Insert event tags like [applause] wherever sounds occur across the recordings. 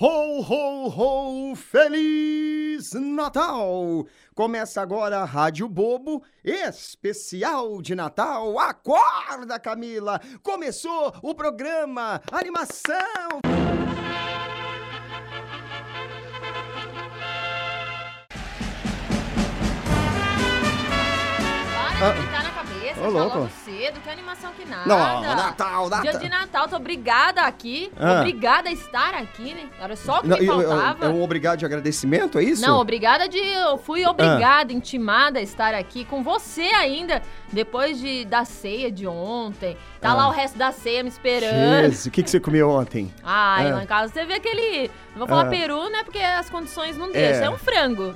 Ho, ho, ho! Feliz Natal! Começa agora a Rádio Bobo, especial de Natal. Acorda, Camila! Começou o programa Animação! Para de cabeça, Ô, já louco. logo cedo, que animação que nada. Não, Natal, Natal. Dia de Natal, tô obrigada aqui, Ah. obrigada a estar aqui, né? Era só o que Não, me faltava. É um obrigado de agradecimento, é isso? Não, obrigada de. Eu fui obrigada, intimada a estar aqui com você ainda, depois de, da ceia de ontem. Tá Ah. lá o resto da ceia me esperando. Jesus, o que, que você comeu ontem? Ai, Ah. lá em casa você vê aquele. Não vou falar Ah. peru, né? Porque as condições não deixam. É, um frango.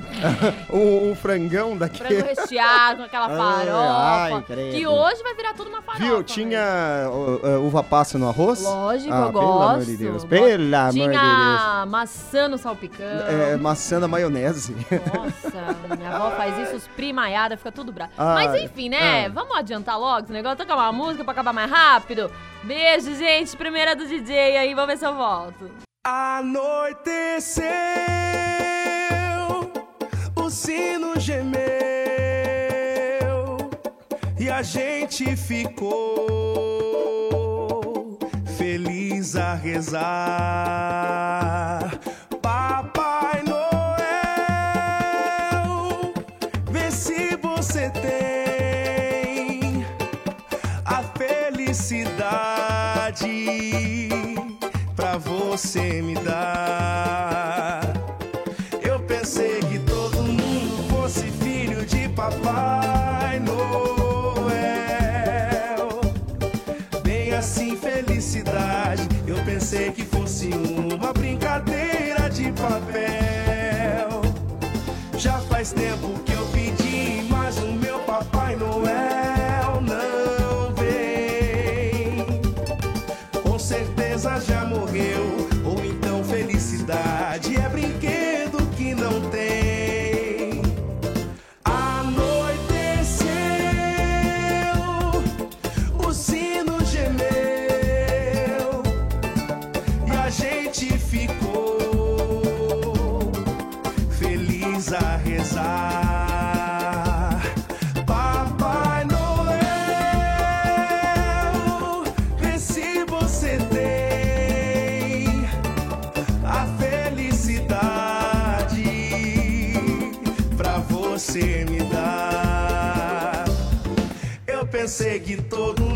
o, [laughs] o frangão daqui. Frango recheado com aquela [laughs] farofa. ai, que hoje vai virar tudo uma farofa. Viu, né? tinha uh, uva passa no arroz? Lógico, ah, eu Pelo amor de gosto. Deus, pelo amor de Deus. Tinha maçã no salpicão. É, maçã na maionese. Nossa, minha avó faz isso, os primaiada, fica tudo bravo. Ah, Mas enfim, né? ah. Vamos adiantar logo esse negócio, tocar uma música pra acabar mais rápido. Beijo, gente. Primeira do DJ aí, vamos ver se eu volto. Anoiteceu, o sino gemeu e a gente ficou feliz a rezar. Papai Noel, vê se você tem você me dar. Eu pensei que todo mundo fosse filho de Papai Noel. Bem assim, felicidade. Eu pensei que fosse uma brincadeira de papel. Já faz tempo que eu pedi, mas o meu Papai Noel não vem. Com certeza já morreu, Eu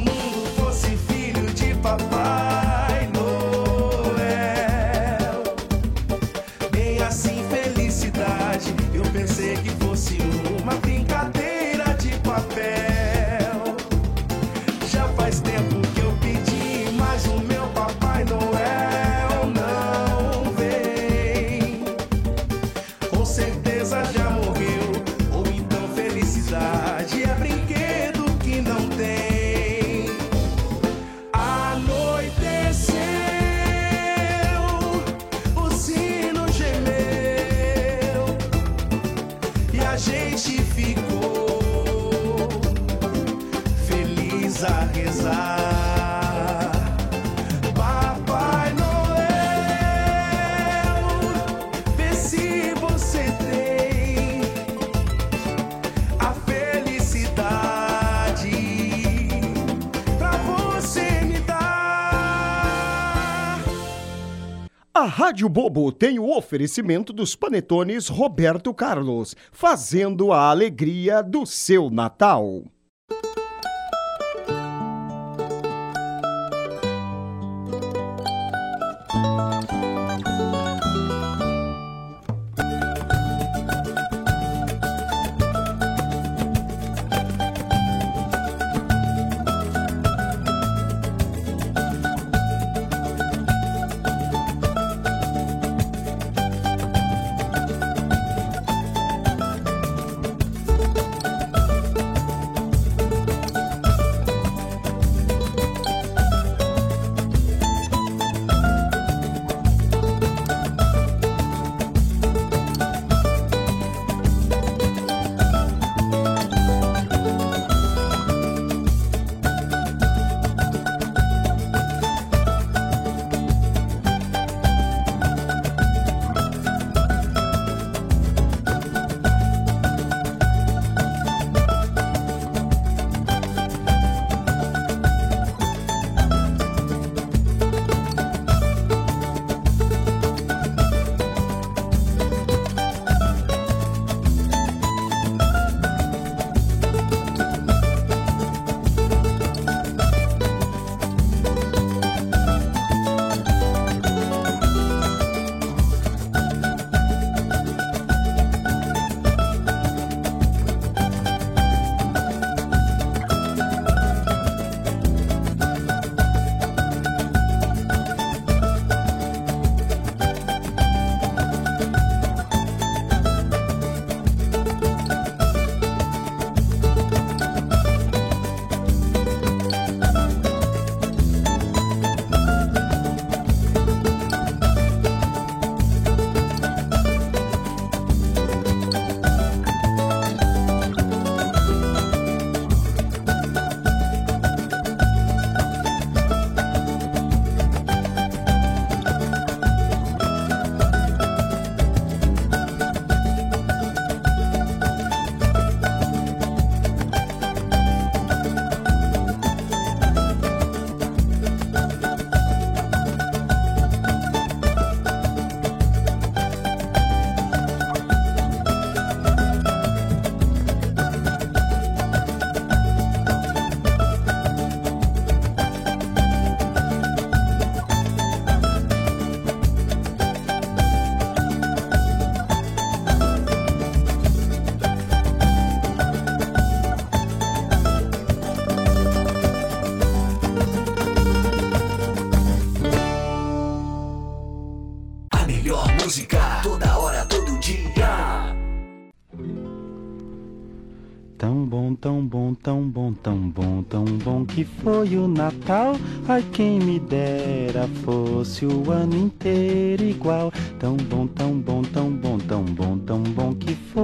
A Rádio Bobo tem o oferecimento dos panetones Roberto Carlos, fazendo a alegria do seu Natal. Que foi o Natal. Ai, quem me dera fosse o ano inteiro igual. Tão bom, tão bom, tão bom,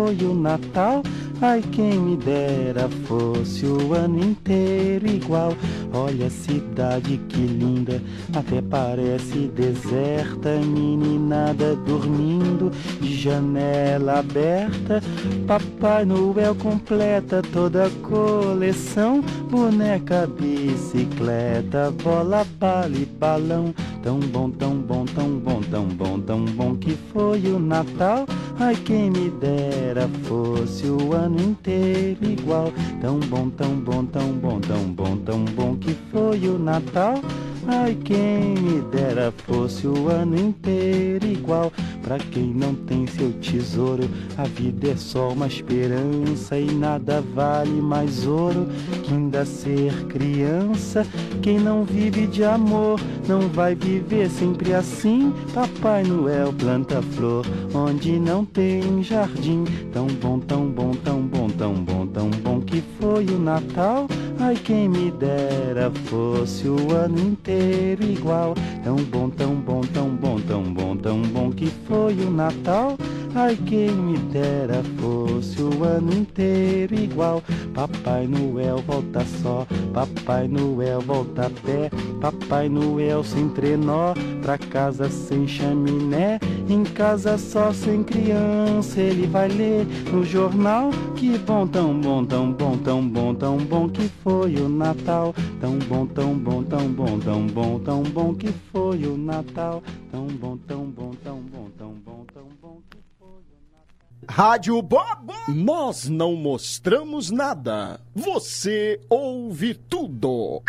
foi o Natal. Ai, quem me dera fosse o ano inteiro igual. Olha a cidade que linda, até parece deserta. Meninada dormindo, janela aberta. Papai Noel completa toda a coleção: boneca, bicicleta, bola, bala e balão. Tão bom, tão bom, tão bom, tão bom, tão bom que foi o Natal. Ai, quem me dera fosse o ano inteiro igual. Tão bom, tão bom, tão bom, tão bom, tão bom que foi o Natal. Ai, quem me dera fosse o ano inteiro igual. Pra quem não tem seu tesouro, a vida é só uma esperança e nada vale mais ouro que ainda ser criança. Quem não vive de amor não vai viver sempre assim. Papai Noel planta flor onde não tem jardim. Tão bom, tão bom, tão bom, tão bom, tão bom que foi o Natal. Ai, quem me dera fosse o ano inteiro igual. Tão bom, tão bom, tão bom, tão bom, tão bom que foi o Natal. Ai, quem me dera fosse o ano inteiro igual. Papai Noel volta só, Papai Noel volta a pé. Papai Noel sem trenó, pra casa sem chaminé. Em casa só sem criança, ele vai ler no jornal. Que bom, tão bom, tão bom, tão bom, tão bom que foi o Natal. Tão bom, tão bom, tão bom, tão bom, tão bom que foi o Natal. Tão bom, tão bom, tão bom, Rádio Bob. Nós não mostramos nada. Você ouve tudo.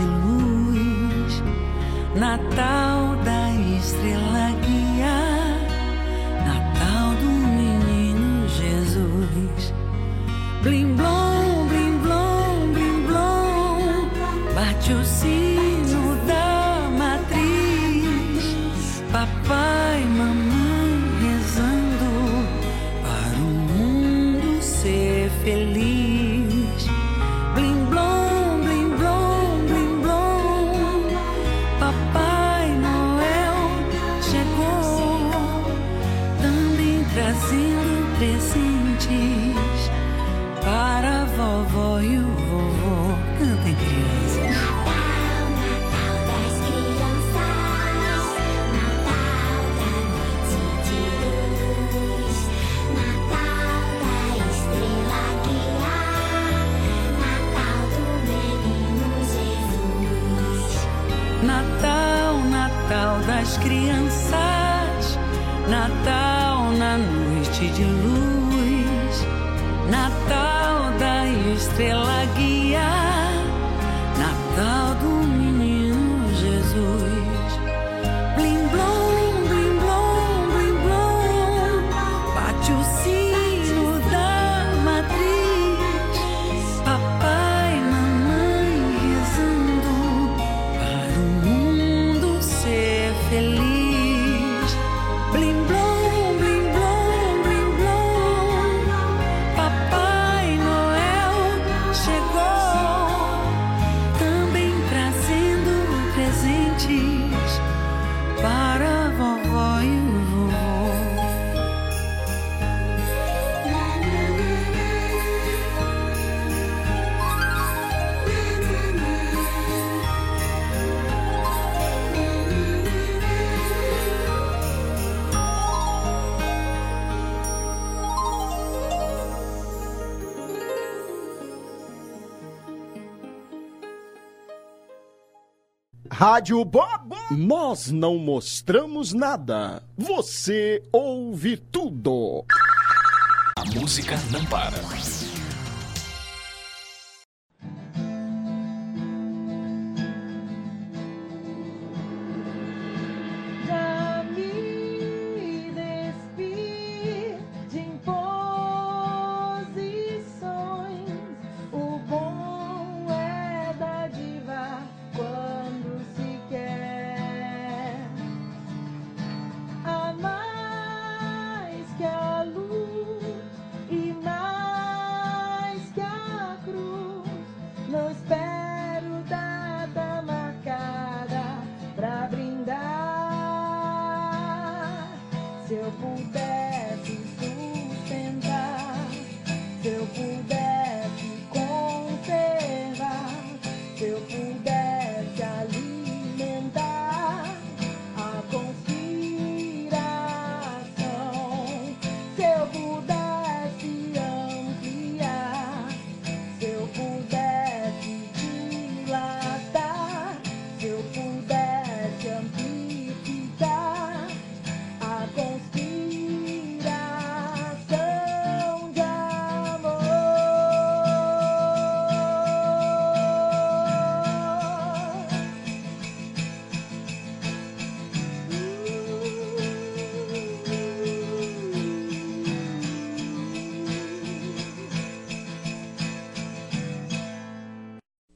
De luz, Natal da estrela guia, Rádio Bob. Nós não mostramos nada. Você ouve tudo. A música não para.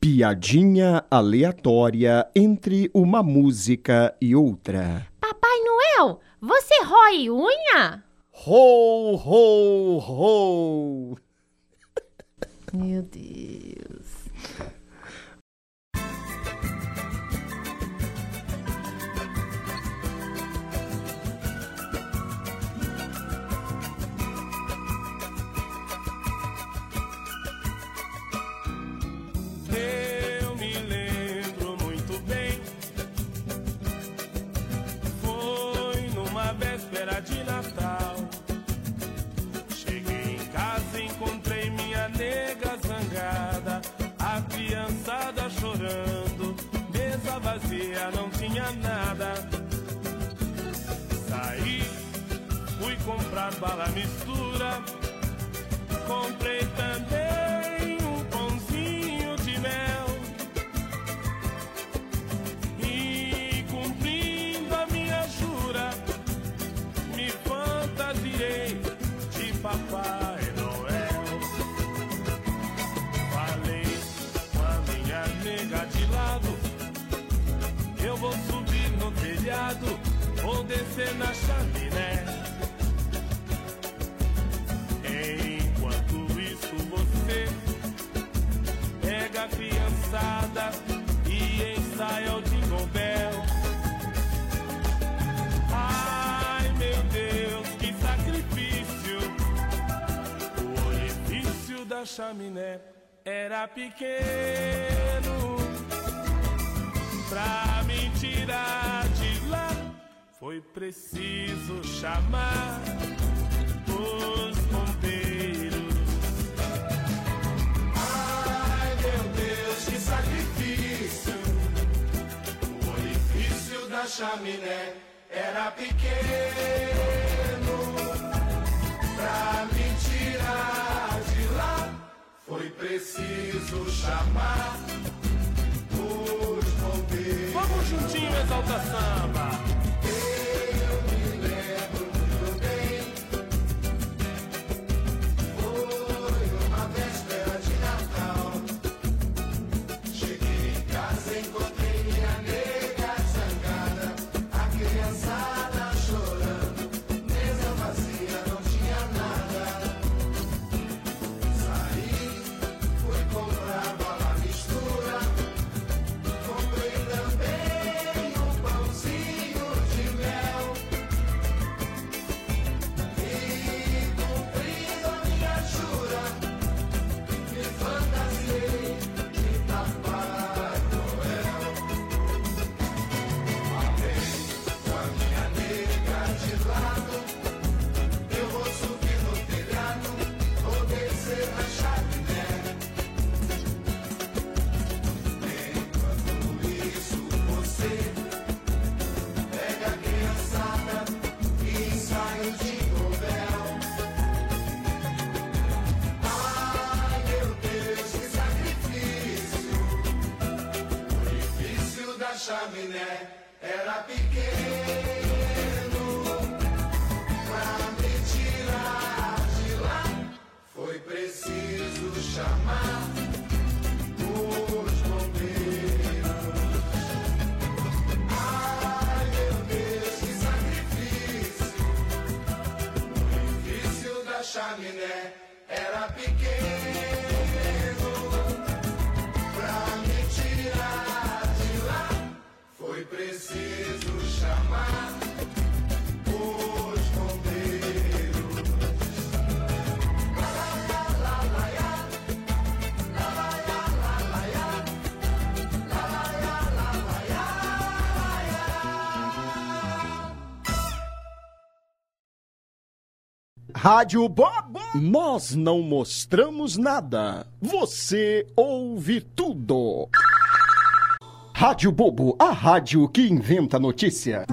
Piadinha aleatória entre uma música e outra. Papai Noel, você rói unha? Ho, ho, ho! Meu Deus. Bala mistura. Comprei também um pãozinho de mel. E cumprindo a minha jura, me fantasiei de Papai Noel. Falei com a minha nega de lado. Eu vou subir no telhado, vou descer na pega a criançada e ensaia o Jingle. Ai meu Deus, que sacrifício! O orifício da chaminé era pequeno pra me tirar de lá. Foi preciso chamar os bombeiros. Chaminé era pequeno pra me tirar de lá. Foi preciso chamar os bombeiros. Vamos juntinho, exalta samba. Orifício da chaminé era pequeno Rádio Bobo. Nós não mostramos nada. Você ouve tudo. Rádio Bobo, a rádio que inventa notícia.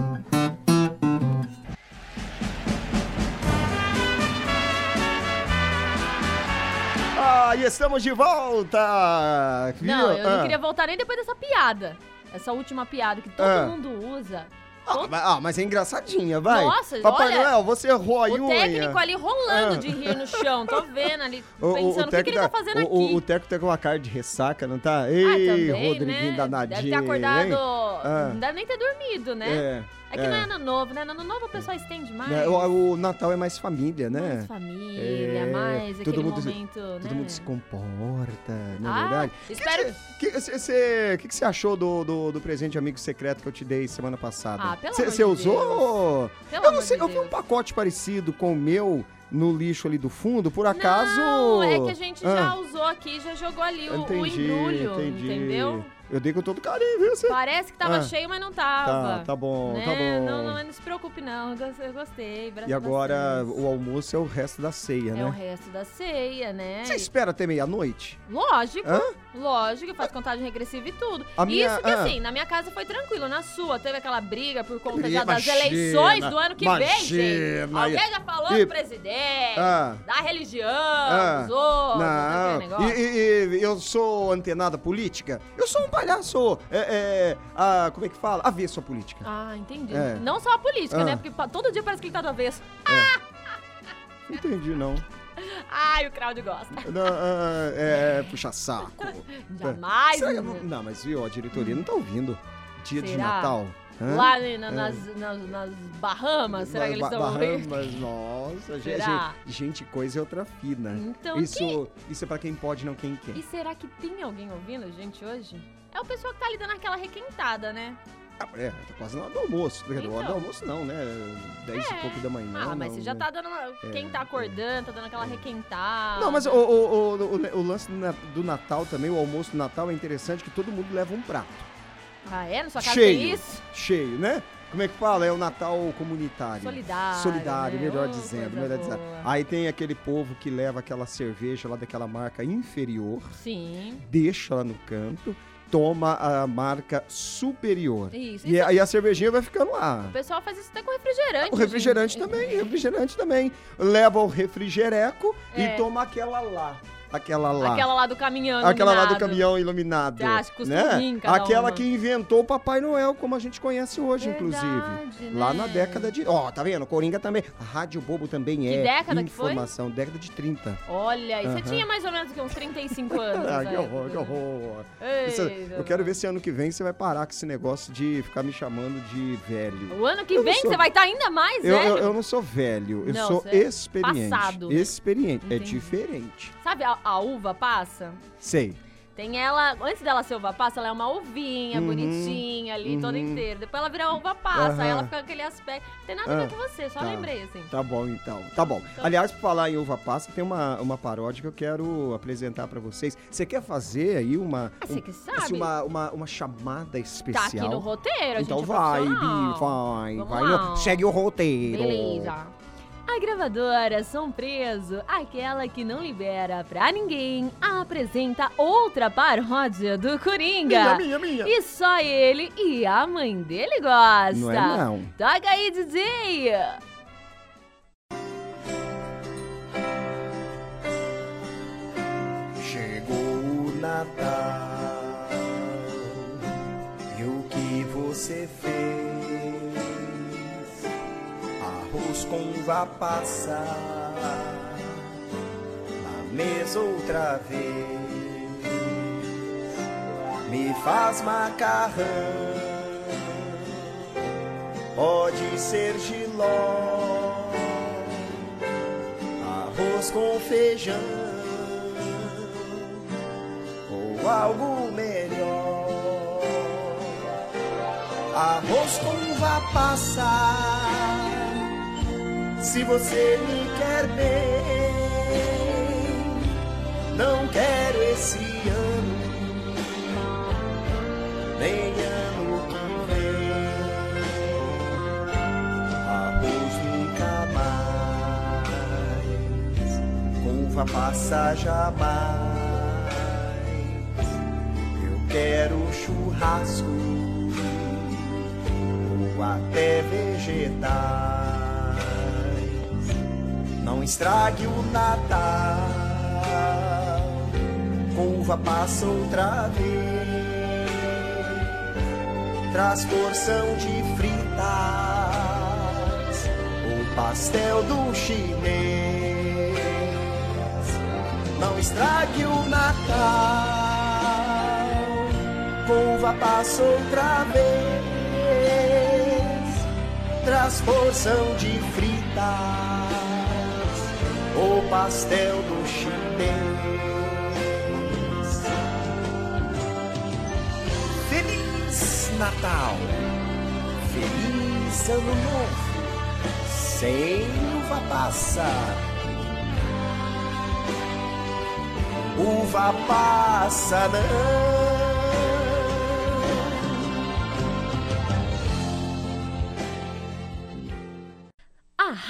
Ah, e estamos de volta! Viu? Não, eu não Ah. queria voltar nem depois dessa piada. Essa última piada que todo Ah. mundo usa. Ah, mas, ah, mas é engraçadinha, vai. Nossa, Papai olha, Noel, você rói O unha. técnico ali rolando Ah. de rir no chão, tô vendo ali, [laughs] O- o- pensando o, que, que ele tá fazendo o, aqui. O, o Teco tá com uma cara de ressaca, não tá? ah, Ei, também, Rodriguinho né? danadinho. Deve ter acordado? Ah. não deve nem ter dormido, né? É. É que não é ano novo, né? No ano novo o pessoal estende mais. Né, O, o Natal é mais família, né? Mais família, É, mais todo aquele mundo se- momento, né? Todo mundo se comporta, não é Ah, verdade? espero- O que você que, que você achou do, do, do presente amigo secreto que eu te dei semana passada? Ah, pelo Cê- amor Você de usou? Pelo eu não sei, de eu vi um Deus. pacote parecido com o meu no lixo ali do fundo, por acaso. Não, é que a gente já Ah, usou aqui, já jogou ali o, o entendi, embrulho, entendi. entendeu? Eu dei com todo carinho, viu? Você? Parece que tava Ah. cheio, mas não tava. Tá, tá bom, né? tá bom. Não, não, não se preocupe não, eu gos- eu gostei. E agora bastante. o almoço é o resto da ceia, É o né? resto da ceia, né? Você espera até meia-noite? Lógico, Hã? lógico, faz contagem regressiva e tudo. A minha- Isso que ah. assim, na minha casa foi tranquilo, na sua teve aquela briga por conta das Imagina, eleições do ano que vem, gente. imagina. Alguém já falou E- do presidente, Ah. da religião, Ah, dos outros, Não, e, e- e eu sou antenada política? Eu sou um palhaço, é, é, a, como é que fala? Avesso à política. Ah, entendi. É. Não só a política, Ah. né? Porque todo dia parece que ele tá do avesso. Não entendi, não. [laughs] Ai, o Claudio gosta. Não, ah, é, puxa saco. [laughs] Jamais. Será menino. não, mas viu, a diretoria não tá ouvindo. Dia de Será? Natal. Hã? Lá né, na- nas, nas, nas Bahamas, será que eles estão ouvindo? Bahamas, nossa, gente, gente, coisa é outra fina. Então, isso, isso é pra quem pode, não quem quer. E será que tem alguém ouvindo a gente hoje? É o pessoal que tá ali dando aquela requentada, né? Ah, é, tá quase na hora do almoço. Na hora Então. do almoço não, né? Dez e É. pouco da manhã. ah, mas não, você já né? tá dando. uma- Quem tá acordando, tá dando aquela requentada. Não, mas o, o, o, o- lance do Natal também, o almoço do Natal é interessante que todo mundo leva um prato. Ah, é? Na sua casa Cheio. tem isso? Cheio, né? Como é que fala? É o Natal comunitário. Solidário. Solidário, né? melhor Ô, dizendo, melhor dizendo. Aí tem aquele povo que leva aquela cerveja lá daquela marca inferior, Sim. deixa lá no canto, toma a marca superior. Isso. E aí a cervejinha vai ficando lá. O pessoal faz isso até com refrigerante. O refrigerante gente. também, refrigerante também. Leva o refrigereco É. e toma aquela lá. Aquela lá. Aquela lá do caminhão. Aquela lá do iluminado. caminhão iluminado. Custa né? Aquela uma? que inventou o Papai Noel, como a gente conhece hoje, Verdade, inclusive. Lá né? na década de. Ó, tá vendo? Coringa também. A Rádio Bobo também Que é. década que foi? informação. Década de 30. Olha, e você Aham. tinha mais ou menos uns 35 [laughs] anos. Ah, que horror, que horror. Eita, Isso- eu quero ver se ano que vem você vai parar com esse negócio de ficar me chamando de velho. O ano que Eu vem sou- você vai estar ainda mais, Eu, velho. eu, eu não sou velho, eu Não, sou é experiente. passado. Experiente. É Entendi. diferente. Sabe a, a uva passa? Sei. Tem ela, antes dela ser uva passa, ela é uma uvinha, Uhum, bonitinha ali, toda uhum. inteira. Depois ela vira uva passa, aí Aham. ela fica com aquele aspecto. Não tem nada a Ah, ver com você, só tá. lembrei, assim. Tá bom, então. Tá bom. Então- Aliás, por falar em uva passa, tem uma, uma paródia que eu quero apresentar pra vocês. Você quer fazer aí uma, Ah, você que assim, sabe. uma, uma, uma chamada especial? Tá aqui no roteiro, a Então gente é vai, vai, Vamos vai. no- segue o roteiro. Beleza. A gravadora Som Preso, aquela que não libera pra ninguém, apresenta outra paródia do Coringa. Minha, minha, minha. E só ele e a mãe dele gosta. Não é não. Toca aí, DJ! Chegou o Natal Com uva passa na mesa outra vez. Me faz macarrão, pode ser giló, arroz com feijão. Ou algo melhor. Arroz com uva passa, se você me quer bem, não quero esse ano, nem ano que vem. Arroz nunca mais, uva passa jamais. Eu quero churrasco ou até vegetais. Não estrague o Natal uva passa outra vez. traz porção de fritas, o pastel do chinês. Não estrague o Natal, uva passa outra vez. Traz porção de fritas, pastel do chinês. Feliz Natal! Feliz Ano Novo! Sem uva passa! Uva passa não!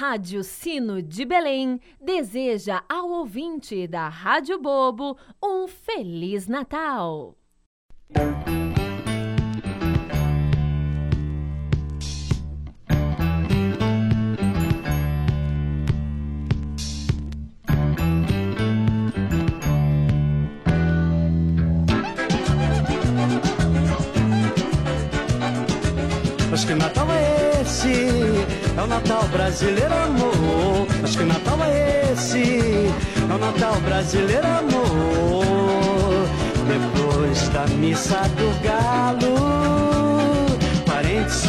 Rádio Sino de Belém deseja ao ouvinte da Rádio Bobo um Feliz Natal. Mas que Natal é esse? É o Natal brasileiro, amor. Mas que Natal é esse? É o Natal brasileiro, amor. Depois da missa do galo, parentes,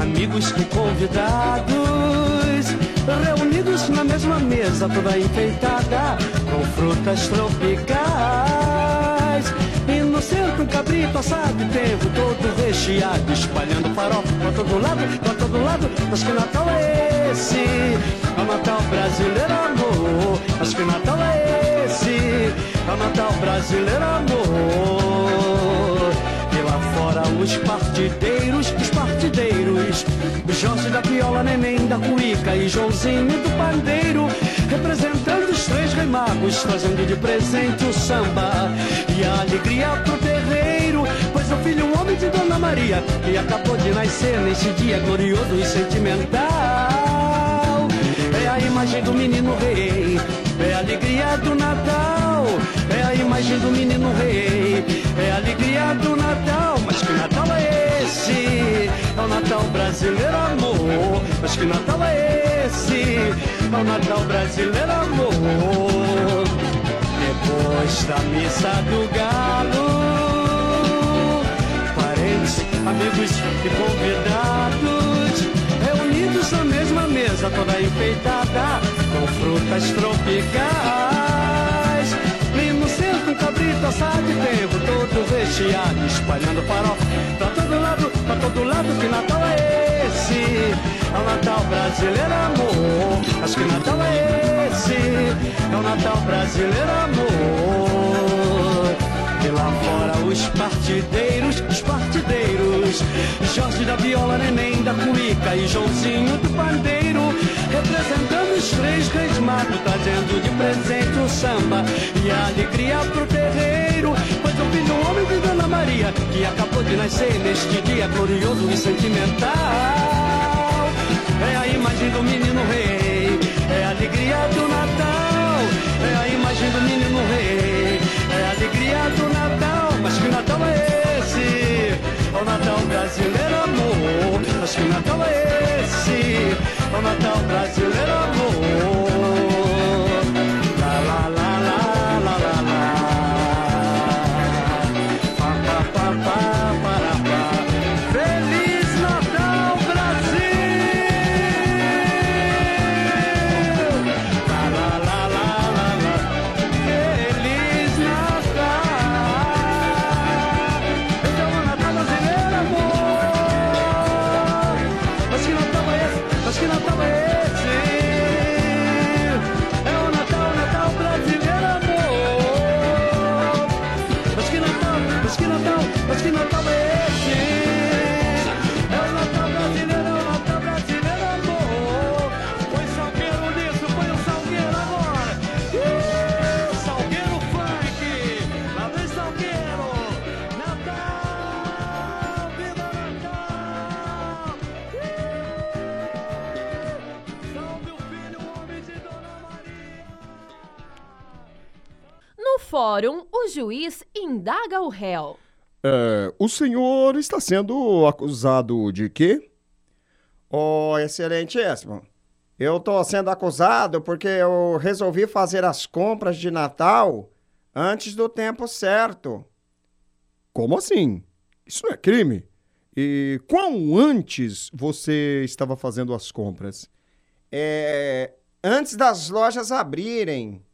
amigos e convidados, reunidos na mesma mesa, toda enfeitada, com frutas tropicais. Centro um cabrito assado e tempo todo recheado Espalhando farofa pra todo lado, pra todo lado Mas que Natal é esse? É o Natal brasileiro, amor Mas que Natal é esse? É o Natal brasileiro, amor lá fora os partideiros, os partideiros Jorge da Piola, Neném da Cuíca e Joãozinho do Pandeiro Representando os três reis magos, trazendo de presente o samba E a alegria pro terreiro, pois o filho um homem de Dona Maria Que acabou de nascer neste dia glorioso e sentimental. É a imagem do menino rei, é a alegria do Natal. É a imagem do menino rei, é a alegria do Natal. Mas que Natal esse? É o Natal brasileiro, amor Mas que Natal é esse? É o Natal brasileiro, amor Depois da missa do galo Parentes, amigos e convidados Reunidos na mesma mesa, toda enfeitada Com frutas tropicais um cabrito assado de tempo Todo recheado, espalhando farofa Pra todo lado, pra todo lado Que Natal é esse? É o Natal brasileiro, amor Acho que Natal é esse? É o Natal brasileiro, amor e lá fora os partideiros, os partideiros Jorge da Viola, Neném da Cuíca e Joãozinho do Pandeiro Representando os três reis magos Trazendo de presente o samba E a alegria pro terreiro Pois o filho homem de Dona Maria Que acabou de nascer neste dia glorioso e sentimental É a imagem do menino rei É a alegria do Natal É a imagem do menino rei É a alegria do Natal Mas que Natal é esse? É o Natal brasileiro, amor Mas que Natal? É o Natal brasileiro, amor fórum, o juiz indaga o réu. É, o senhor está sendo acusado de quê? Ô, excelentíssimo, eu tô sendo acusado porque eu resolvi fazer as compras de Natal antes do tempo certo. Como assim? Isso não é crime? E quão antes você estava fazendo as compras? É. Antes das lojas abrirem.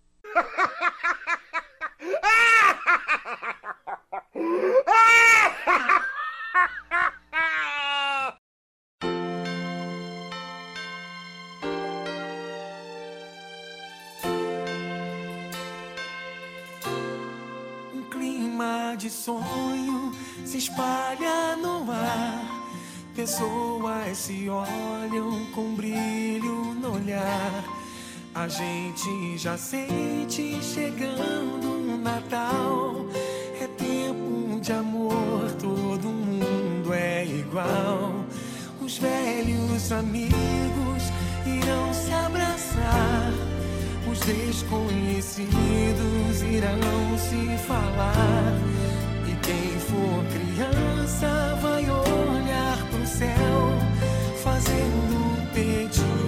Um clima de sonho se espalha no ar. Pessoas se olham com brilho no olhar. A gente já sente chegando Natal. É tempo de amor, todo mundo é igual. Os velhos amigos irão se abraçar. Os desconhecidos irão se falar. E quem for criança vai olhar pro céu, fazendo um pedido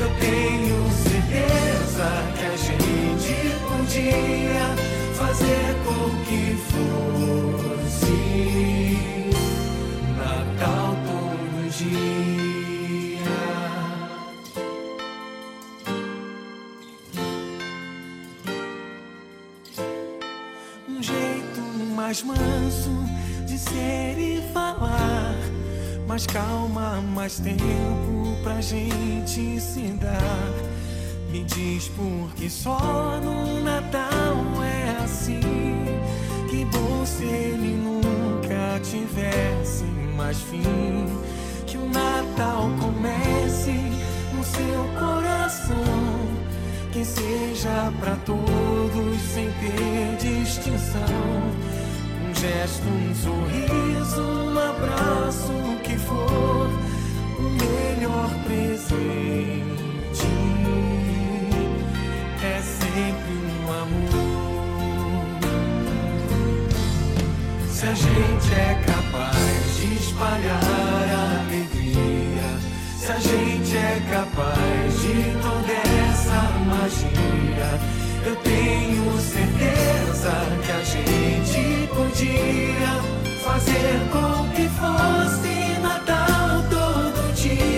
eu tenho certeza que a gente podia fazer com que fosse Natal todo dia. um jeito mais manso de ser e falar. Mais calma, mais tempo pra gente se dar. Me diz por que só no Natal é assim. Que bom se ele nunca tivesse mais fim. Que o Natal comece no seu coração. Que seja pra todos sem ter distinção. Um gesto, um sorriso, um abraço, o que for, melhor presente é sempre um amor. Se a gente é capaz de espalhar a alegria, se a gente é capaz de toda essa magia, eu tenho certeza que a gente podia fazer com que fosse Natal todo dia.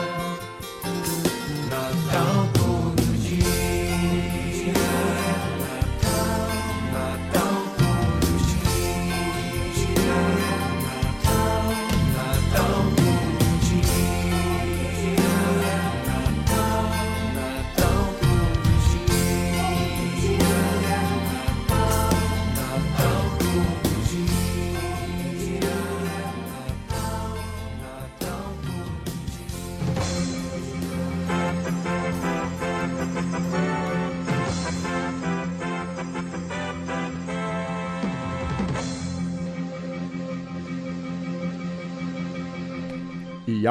Natal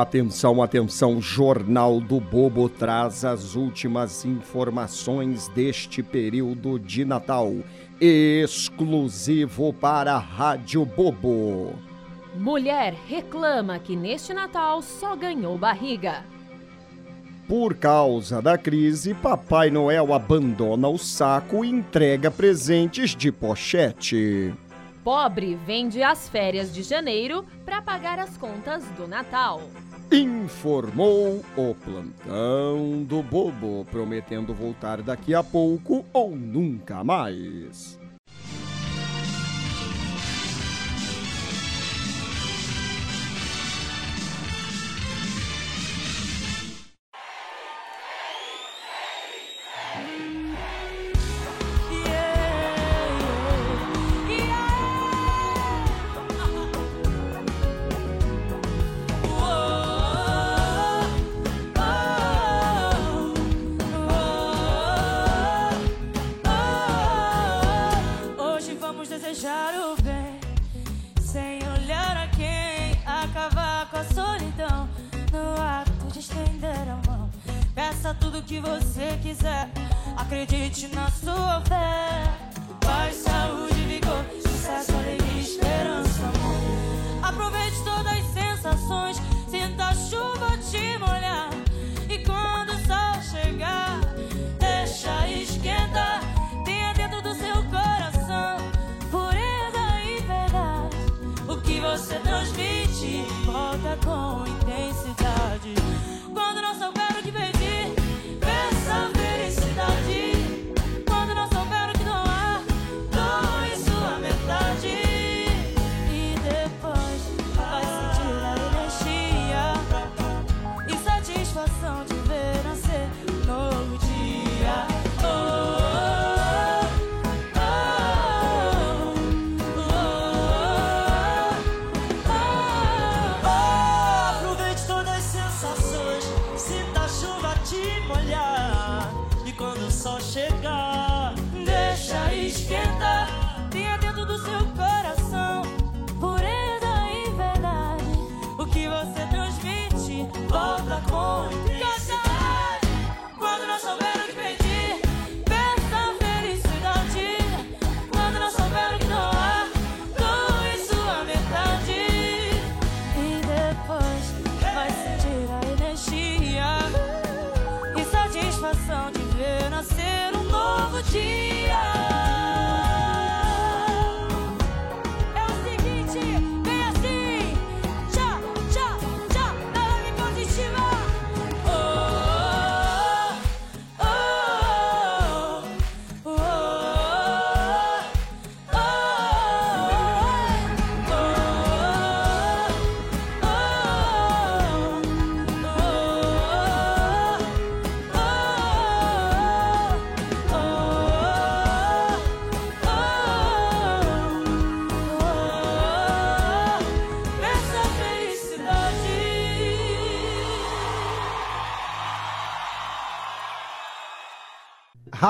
Atenção, atenção, Jornal do Bobo traz as últimas informações deste período de Natal, exclusivo para a Rádio Bobo. Mulher reclama que neste Natal só ganhou barriga. Por causa da crise, Papai Noel abandona o saco e entrega presentes de pochete. Pobre vende as férias de janeiro para pagar as contas do Natal informou o plantão do bobo, prometendo voltar daqui a pouco ou nunca mais.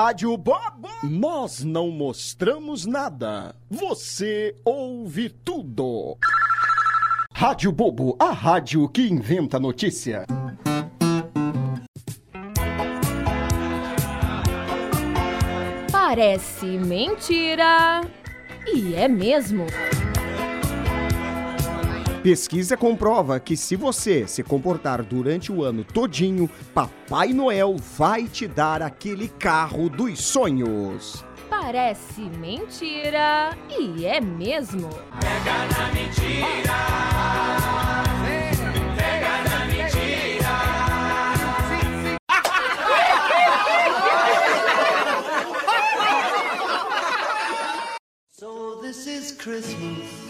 Rádio Bobo. Nós não mostramos nada. Você ouve tudo. Rádio Bobo, a rádio que inventa notícia. Parece mentira. E é mesmo. Pesquisa comprova que se você se comportar durante o ano todinho, Papai Noel vai te dar aquele carro dos sonhos. Parece mentira e é mesmo. Pega na mentira. Pega na mentira. so this is Christmas.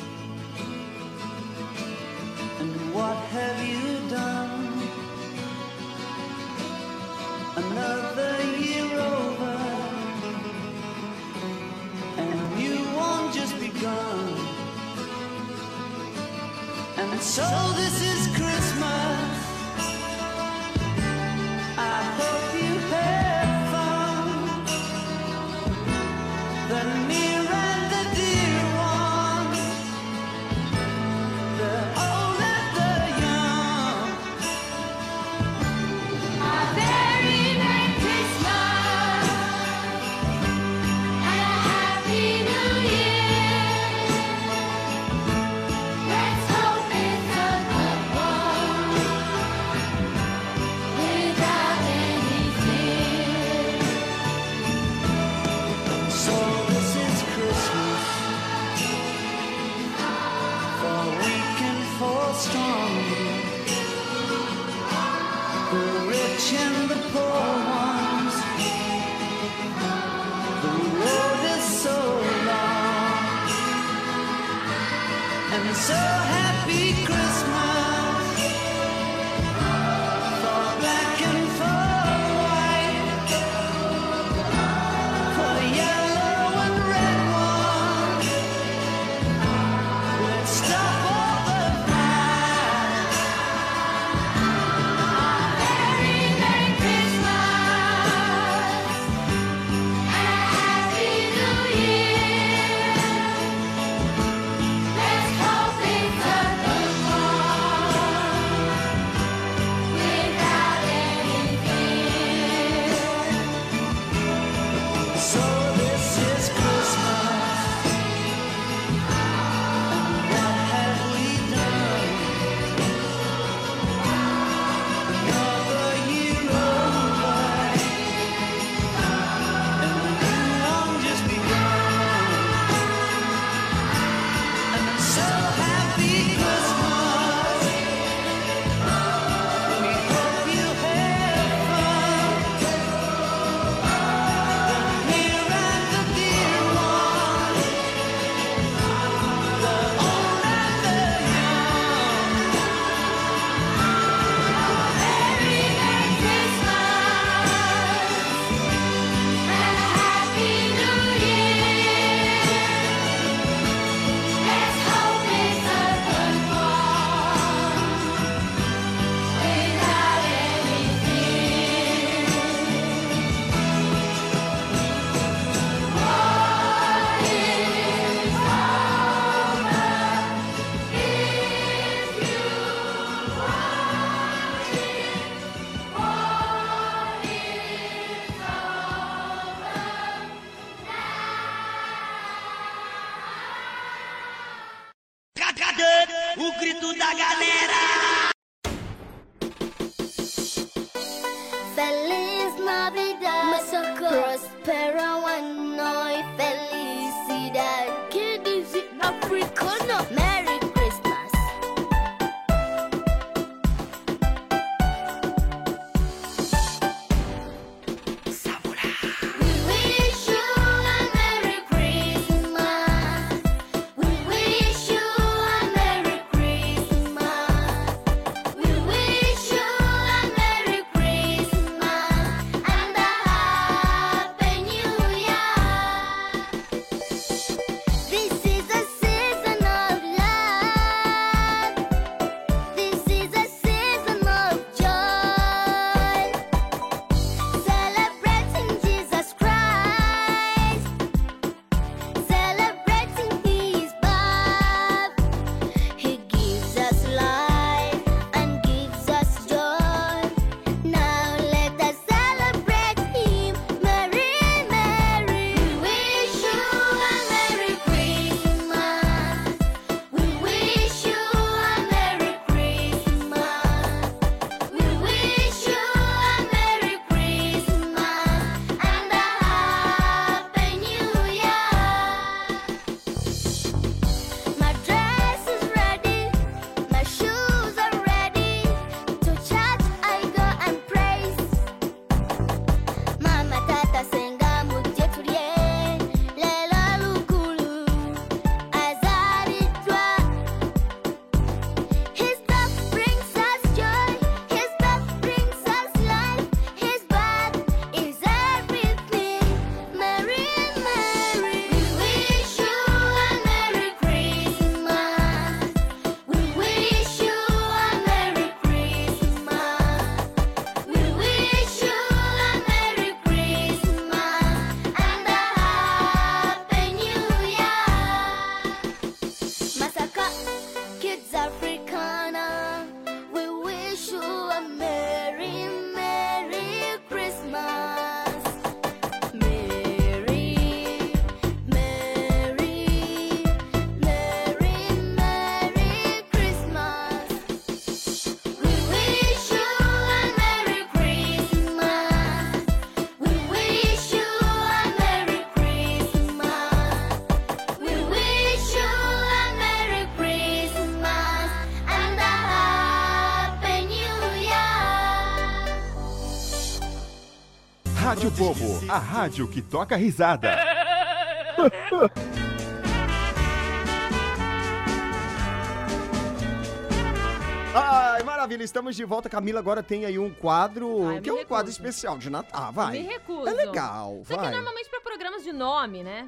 A rádio que toca risada. [laughs] Ai, maravilha, estamos de volta. Camila agora tem aí um quadro, Ai, eu que é me um quadro recuso. especial de Natal. Ah, vai. Me recuso. É legal, Isso aqui vai. normalmente pra programas de nome, né?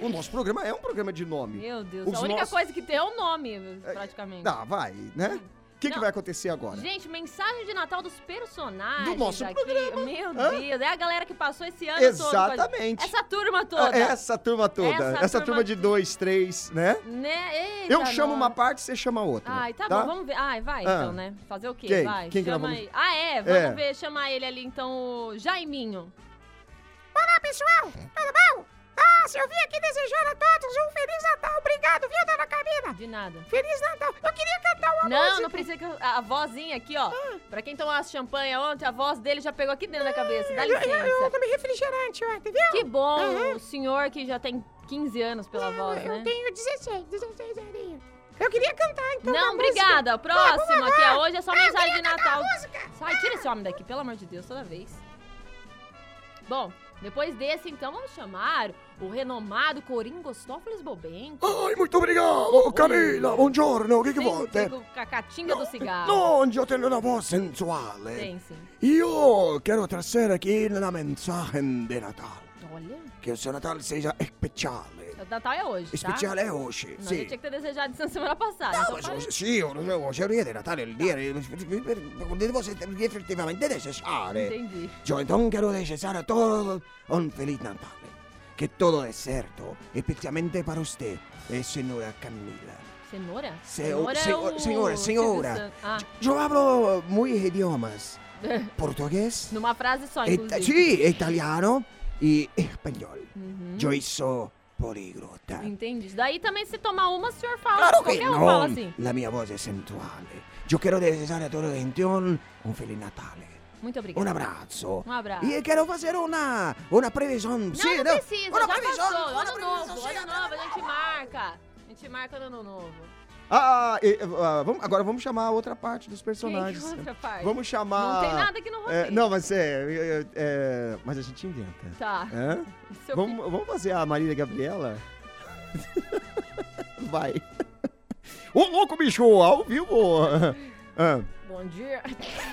O nosso programa é um programa de nome. Meu Deus, Os a única nossos- coisa que tem é o nome, praticamente. Tá, vai, né? O que, que vai acontecer agora? Gente, mensagem de Natal dos personagens. Do nosso aqui. programa. Meu Hã? Deus, é a galera que passou esse ano todo. Exatamente. Essa turma toda. Essa turma toda. Essa Essa, turma turma de dois, três, né? Né? Eita, Eu chamo uma parte, você chama outra. Ai, tá, bom, vamos ver. Ai, vai Ah. então, né? Fazer o quê? Quem? Vai. Quem que chama vamos- aí. Ah, é? Vamos É. ver, chamar ele ali então, o Jaiminho. Olá, pessoal! Tudo bom? Ah, se eu vim aqui desejando a todos um Feliz Natal. Obrigado, viu, dona Camila? De nada. Feliz Natal. Eu queria cantar uma Não, música. não precisa que eu- a, a vozinha aqui, ó. Pra quem tomasse champanhe ontem, a voz dele já pegou aqui dentro da cabeça. Dá Eu, eu, eu licença. tomei refrigerante ontem, viu? Que bom, Aham. o senhor que já tem 15 anos pela voz, Eu né? tenho 16, 16 aninhos. Eu queria cantar, então, Não, música. obrigada. Ah, vamos aqui é agora. hoje é só Ah, eu mensagem de Natal. música. Sai, tira esse homem daqui, pelo amor de Deus, toda vez. Bom, depois desse, então, vamos chamar o renomado Coringostófeles Bobenco. Ai, muito obrigado, Camila. Buongiorno, che vuole? Sempre com a catinga do cigarro. No, io tenho una voce sensuale. Tem, sim. Io quero trazer aqui una mensagem de Natal. Olha, Que o seu Natal seja especiale. O Natal é hoje, tá? Speciale è hoje, Não, sì. a gente tinha que ter desejado isso na semana passada. então Mas faz- hoje, sì, hoje hoje è il dia di Natale, il dia devo effettivamente desejare. Entendi. Yo entonces quiero desear a todos un feliz Natal. Que todo es cierto, especialmente para usted, eh, señora Camila. Cenoura? Se- Cenoura é o senhora, senhora. Ah, Yo hablo muy idiomas. [laughs] Portugués, numa frase só, ita- inclusive. sí, italiano y español. Yo hizo poliglota. Entendi. Daí também se tomar uma, o senhor fala. Claro que qualquer um no, fala assim. la mia voce è sensuale. Io quero desejare a todo el gentión un feliz Natale. Muito obrigada. Un abrazo. Um abraço. E quero fazer uma, uma previsão. Não, Sim, não precisa, Uma já previsão. passou. Ano novo, ano novo, a gente marca. A gente marca no ano novo. Ah, e, ah, vamos- agora vamos chamar a outra parte dos Quem personagens. que é outra parte? Vamos chamar. Não tem nada aqui no É, roteiro. não, mas é, é, é, Mas a gente inventa. Tá. Vamos, vamos fazer a Marília Gabriela? [laughs] Vai. Ô, louco, bicho, ao vivo! [laughs] Ah, Bom dia.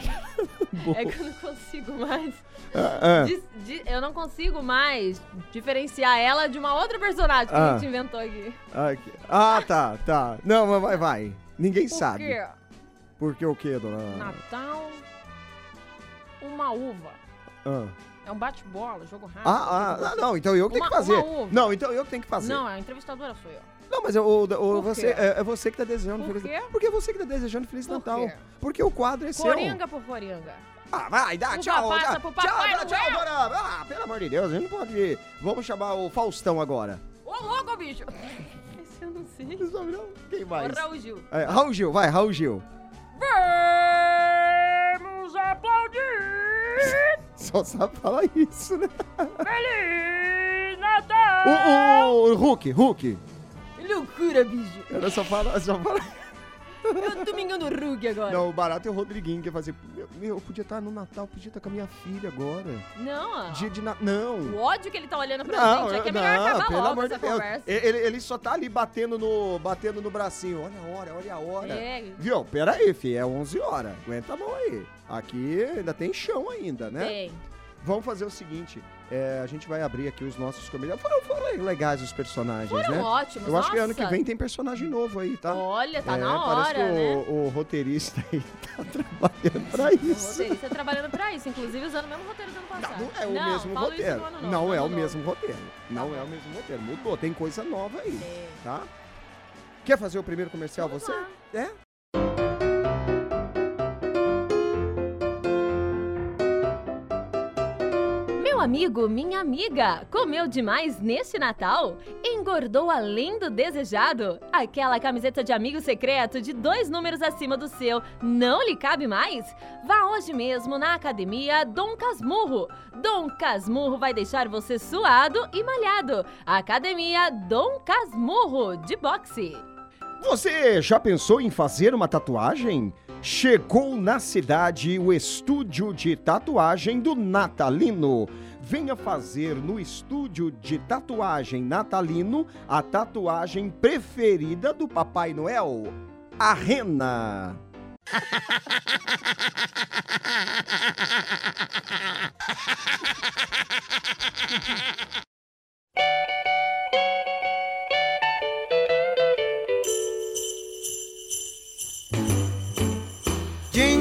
[laughs] Boa. É que eu não consigo mais. Ah, ah. dis- di- eu não consigo mais diferenciar ela de uma outra personagem que Ah. a gente inventou aqui. Ah, tá, tá. Não, mas vai, vai. Ninguém Por sabe. quê? Por que o quê, dona? Natal, uma uva. Ah. É um bate-bola, jogo rápido. Ah, ah, não, então eu que tenho que fazer. Não, então eu que tenho que fazer. Não, a entrevistadora sou eu. Não, mas eu- Por você, é, é você que tá desejando Por Feliz quê? Porque é você que tá desejando Feliz Por Natal. quê? Porque o quadro é seu. Coringa por Coringa. Ah, vai, dá, Uva tchau. passa tchau, pro tchau, Papai tchau, tchau, Noel. dona. Ah, pelo amor de Deus, a gente não pode ir. Vamos chamar o Faustão agora. Ô, louco, bicho! Esse eu não sei. Não sabe não? Quem mais? O Raul Gil. É, Raul Gil, vai, Raul Gil. Vamos aplaudir! [laughs] Só sabe falar isso, né? Feliz Natal! O, o, o Hulk, Hulk. Loucura, bicho! Ela só fala, só fala. [laughs] Eu tô me engano Hulk agora. Não, o barato é o Rodriguinho que ia fazer. Meu, meu, eu podia estar no Natal, podia estar com a minha filha agora. Não, ó. Dia de Natal. Não. O ódio que ele tá olhando pra Não, gente é que é eu- melhor não, acabar pelo logo amor de essa Deus. conversa. Ele, ele só tá ali batendo no, batendo no bracinho. Olha a hora, olha a hora. É. Viu? Pera aí, fi, é 11 horas. Aguenta a mão aí. Aqui ainda tem chão ainda, né? Tem. Vamos fazer o seguinte, é, a gente vai abrir aqui os nossos comediantes. Foram, foram legais os personagens, Foram né? ótimos, Eu acho que ano que vem tem personagem novo aí, tá? Olha, tá É, na parece hora, que né? o, o roteirista aí [laughs] tá trabalhando pra O isso. roteirista trabalhando pra isso, inclusive usando o mesmo roteiro do ano passado. Não é o mesmo falo isso roteiro. no ano novo, não no é o novo. mesmo roteiro. Não é o mesmo roteiro. Mudou, tem coisa nova aí, É. tá? Quer fazer o primeiro comercial Vamos você? lá. É? Amigo, minha amiga, comeu demais neste Natal? Engordou além do desejado? Aquela camiseta de amigo secreto de dois números acima do seu não lhe cabe mais? Vá hoje mesmo na academia Dom Casmurro. Dom Casmurro vai deixar você suado e malhado. Academia Dom Casmurro de boxe. Você já pensou em fazer uma tatuagem? Chegou na cidade o estúdio de tatuagem do Natalino. Venha fazer no estúdio de tatuagem Natalino a tatuagem preferida do Papai Noel, a rena. Jingle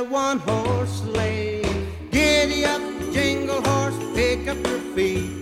The one horse sleigh. Giddy up, jingle horse, pick up your feet.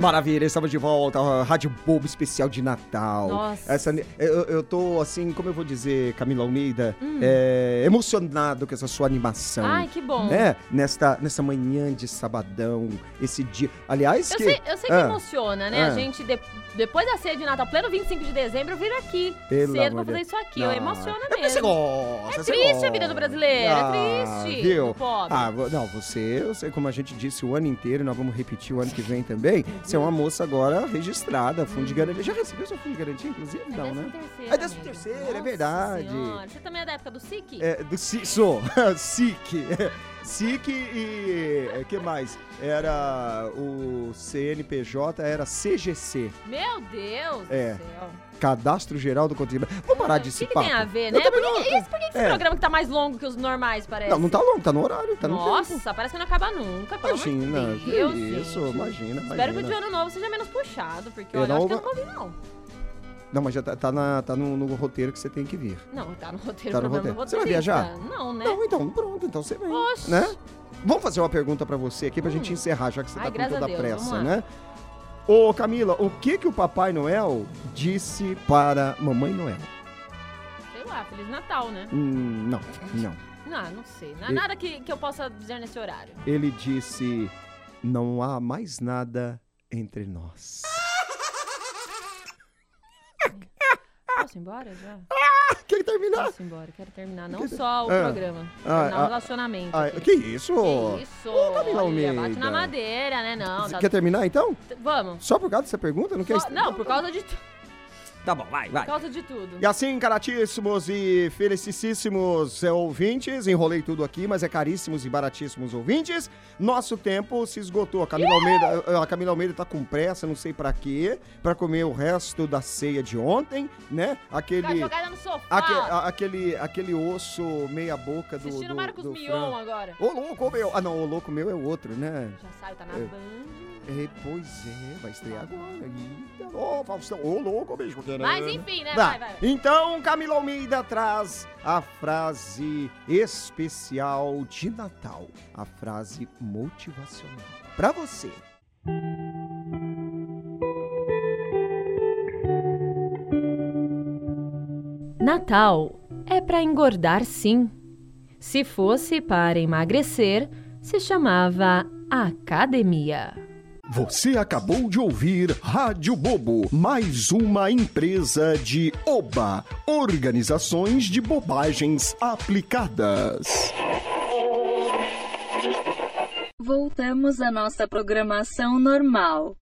Maravilha, estamos de volta. Rádio Bobo especial de Natal. Nossa. Essa, eu, eu tô assim, como eu vou dizer, Camila Almeida, Hum. é, emocionado com essa sua animação. Ai, que bom. Né? Nesta, nessa manhã de sabadão, esse dia. Aliás, Eu que. sei, eu sei que Ah, emociona, né? ah. A gente, de- depois da ceia de Natal, pleno 25 de dezembro, vir aqui Pelo cedo pra fazer isso aqui. Não. Eu emociona É porque mesmo. você gosta, É você triste a gosta. vida do brasileiro, Ah, é triste. Viu? pobre. Ah, não, você, eu sei como a gente disse o ano inteiro, e nós vamos repetir o ano que vem também. Você é uma moça agora registrada, fundo de garantia. Já recebeu seu fundo de garantia, inclusive? Não, né? Terceira, É décimo terceiro, é verdade. Senhora. Você também é da época do SIC? É, do Si- sou, [laughs] SIC. SIC e. O que mais? Era o CNPJ, era CGC. Meu Deus É. do céu. Cadastro Geral do Contribuinte. Vamos parar O desse que, que papo. tem a ver, né? Por que, não- esse, por que, que esse É. programa que tá mais longo que os normais, parece? Não, não tá longo, tá no horário, tá no. Nossa, parece que não acaba nunca, Imagina, de que Deus, isso, gente. imagina, Espero que o imagina. de ano novo seja menos puxado, porque Eu olha, acho que eu não- não ouvi, não. Não, mas já tá, tá, na- tá no, no roteiro que você tem que vir. Não, tá no roteiro, Tá no roteiro. Você vai viajar? Não, né? Não, então, pronto, então você vem. Oxe. Né? Vamos fazer uma pergunta pra você aqui pra gente encerrar, já que você Ai, tá com toda a Deus, pressa, né? Ô, Camila, o que que o Papai Noel disse para Mamãe Noel? Sei lá, Feliz Natal, né? Hum, não, não. Não, não sei. Não é E- nada que, que eu possa dizer nesse horário. Ele disse: Não há mais nada entre nós. Posso ir embora já? Quer terminar? Posso ir embora, quero terminar. Não só o Ah. programa. Ah, terminar ah, o relacionamento. ah, aqui. que isso? Que isso? Ô, Camila Olha, bate Almeida. na madeira, né? Não, tá- quer terminar então? Vamos. Só por causa dessa pergunta? Não quer Só- Não, por causa de, Tá bom, vai, vai. por causa de tudo. E assim, caratíssimos e felicíssimos ouvintes, enrolei tudo aqui, mas é caríssimos e baratíssimos ouvintes, nosso tempo se esgotou. A Camila Almeida, a Camila Almeida tá com pressa, não sei pra quê, pra comer o resto da ceia de ontem, né? Aquele... jogada no sofá. aque- a- aquele, aquele osso meia boca do. Assistindo do, Marcos do Mion frango. agora. Ô, louco, meu. Ah, não, o louco meu é o outro, né? Já saiu, tá na É. Band. É, pois é, vai estrear agora. Eita, Ô, Faustão, ô, louco, beijo. querendo. Mas enfim, né? Tá. Vai, vai. Então, Camila Almeida traz a frase especial de Natal, a frase motivacional. Pra você. Natal é pra engordar, sim. Se fosse para emagrecer, se chamava academia. Você acabou de ouvir Rádio Bobo, mais uma empresa de Oba, Organizações de Bobagens Aplicadas. Voltamos à nossa programação normal.